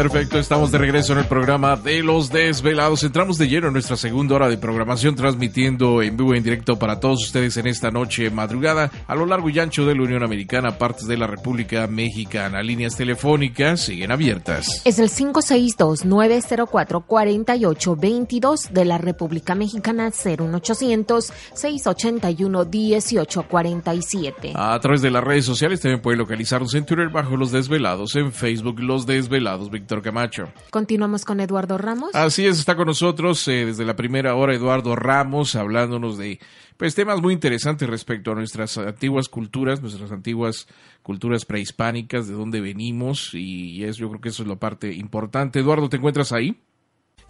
Perfecto, estamos de regreso en el programa de Los Desvelados. Entramos de lleno en nuestra segunda hora de programación, transmitiendo en vivo y en directo para todos ustedes en esta noche madrugada a lo largo y ancho de la Unión Americana, partes de la República Mexicana. Líneas telefónicas siguen abiertas. Es el 562-904-4822 de la República Mexicana, 01800-681-1847. A través de las redes sociales también pueden localizarnos en Twitter bajo Los Desvelados, en Facebook Los Desvelados. Víctor Camacho. Continuamos con Eduardo Ramos. Así es, está con nosotros eh, desde la primera hora Eduardo Ramos hablándonos de pues temas muy interesantes respecto a nuestras antiguas culturas, nuestras antiguas culturas prehispánicas, de dónde venimos y es, yo creo que eso es la parte importante. Eduardo, ¿te encuentras ahí?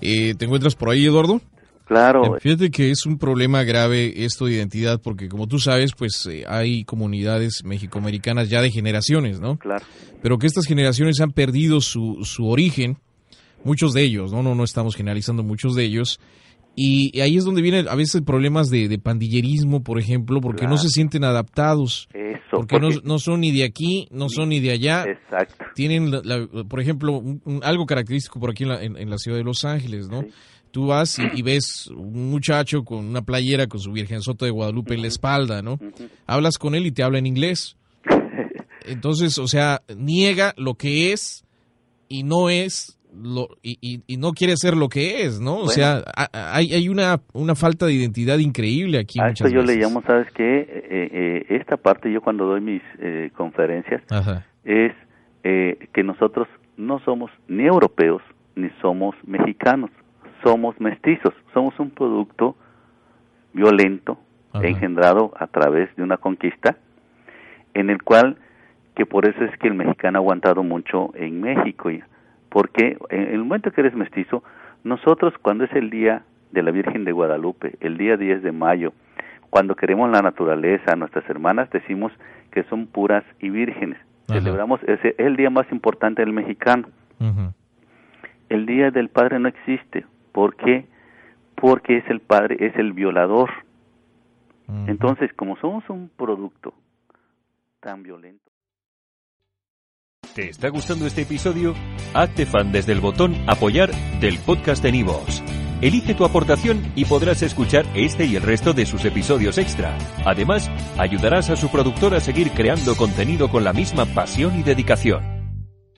Eh, ¿Te encuentras por ahí, Eduardo? Claro. Eh, fíjate que es un problema grave esto de identidad porque como tú sabes, pues eh, hay comunidades mexicoamericanas ya de generaciones, ¿no? Claro. Pero que estas generaciones han perdido su, su origen, muchos de ellos, ¿no? No, no estamos generalizando muchos de ellos. Y ahí es donde vienen a veces problemas de, de pandillerismo, por ejemplo, porque Claro. no se sienten adaptados. Eso. Porque, no, porque- no son ni de aquí, no son ni de allá. Exacto. Tienen, la- la- por ejemplo, un- un- algo característico por aquí en la, en- en la ciudad de Los Ángeles, ¿no? Sí. Tú vas y, y ves un muchacho con una playera con su Virgen Soto de Guadalupe en la espalda, ¿no? Hablas con él y te habla en inglés. Entonces, o sea, niega lo que es y no es lo y, y- y no quiere ser lo que es, ¿no? O sea, hay, hay una, una falta de identidad increíble aquí A esto yo le llamo, ¿sabes qué? Eh, eh, esta parte yo cuando doy mis eh, conferencias Ajá. es eh, que nosotros no somos ni europeos ni somos mexicanos, somos mestizos, somos un producto violento Ajá. engendrado a través de una conquista en el cual que por eso es que el mexicano ha aguantado mucho en México porque en el momento que eres mestizo nosotros cuando es el día de la Virgen de Guadalupe el día 10 de mayo cuando queremos la naturaleza nuestras hermanas decimos que son puras y vírgenes Ajá. celebramos ese es el día más importante del mexicano el día del padre no existe ¿por qué? porque es el padre es el violador entonces, como somos un producto tan violento, ¿Te está gustando este episodio? Hazte fan desde el botón Apoyar del podcast de Nivos. Elige tu aportación y podrás escuchar este y el resto de sus episodios extra. Además, ayudarás a su productor a seguir creando contenido con la misma pasión y dedicación.